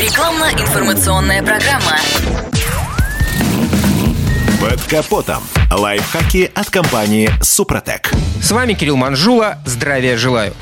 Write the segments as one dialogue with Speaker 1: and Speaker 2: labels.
Speaker 1: Рекламно-информационная программа.
Speaker 2: Под капотом. Лайфхаки от компании «Супротек».
Speaker 3: С вами Кирилл Манжула. Здравия желаю.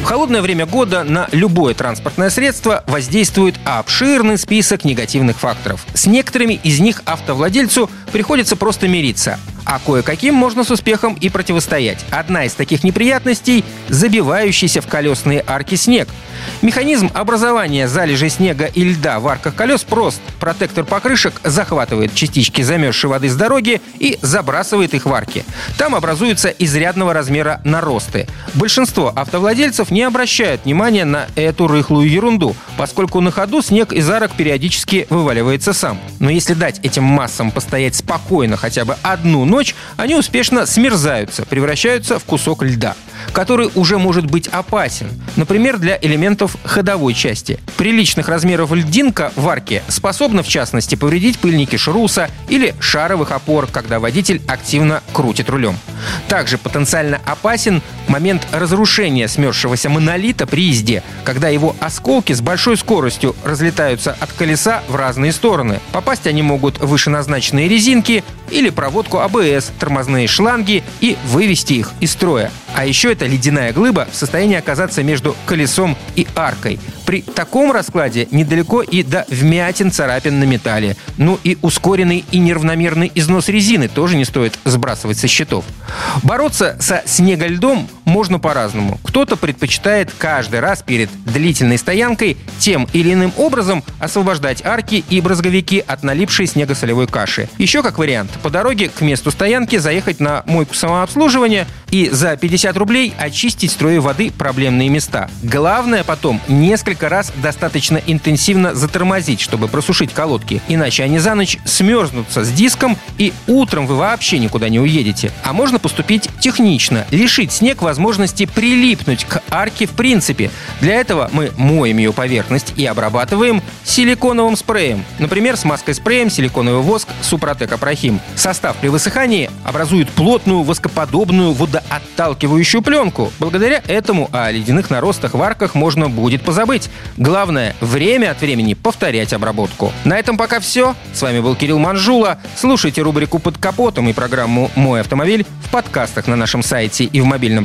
Speaker 3: В холодное время года на любое транспортное средство воздействует обширный список негативных факторов. С некоторыми из них автовладельцу приходится просто мириться а кое-каким можно с успехом и противостоять. Одна из таких неприятностей – забивающийся в колесные арки снег. Механизм образования залежей снега и льда в арках колес прост. Протектор покрышек захватывает частички замерзшей воды с дороги и забрасывает их в арки. Там образуются изрядного размера наросты. Большинство автовладельцев не обращают внимания на эту рыхлую ерунду, поскольку на ходу снег из арок периодически вываливается сам. Но если дать этим массам постоять спокойно хотя бы одну ночь, они успешно смерзаются, превращаются в кусок льда который уже может быть опасен, например, для элементов ходовой части. Приличных размеров льдинка в арке способна, в частности, повредить пыльники шруса или шаровых опор, когда водитель активно крутит рулем. Также потенциально опасен момент разрушения смерзшегося монолита при езде, когда его осколки с большой скоростью разлетаются от колеса в разные стороны. Попасть они могут в вышеназначенные резинки или проводку АБС, тормозные шланги и вывести их из строя. А еще эта ледяная глыба в состоянии оказаться между колесом и аркой. При таком раскладе недалеко и до вмятин царапин на металле. Ну и ускоренный и неравномерный износ резины тоже не стоит сбрасывать со счетов. Бороться со снегольдом можно по-разному. Кто-то предпочитает каждый раз перед длительной стоянкой тем или иным образом освобождать арки и брызговики от налипшей снегосолевой каши. Еще как вариант, по дороге к месту стоянки заехать на мойку самообслуживания и за 50 рублей очистить строи воды проблемные места. Главное потом несколько раз достаточно интенсивно затормозить, чтобы просушить колодки, иначе они за ночь смерзнутся с диском и утром вы вообще никуда не уедете. А можно поступить технично, лишить снег возможности прилипнуть к арке в принципе. Для этого мы моем ее поверхность и обрабатываем силиконовым спреем. Например, смазкой спреем силиконовый воск Супротек Апрахим. Состав при высыхании образует плотную воскоподобную водоотталкивающую пленку. Благодаря этому о ледяных наростах в арках можно будет позабыть. Главное, время от времени повторять обработку. На этом пока все. С вами был Кирилл Манжула. Слушайте рубрику «Под капотом» и программу «Мой автомобиль» в подкастах на нашем сайте и в мобильном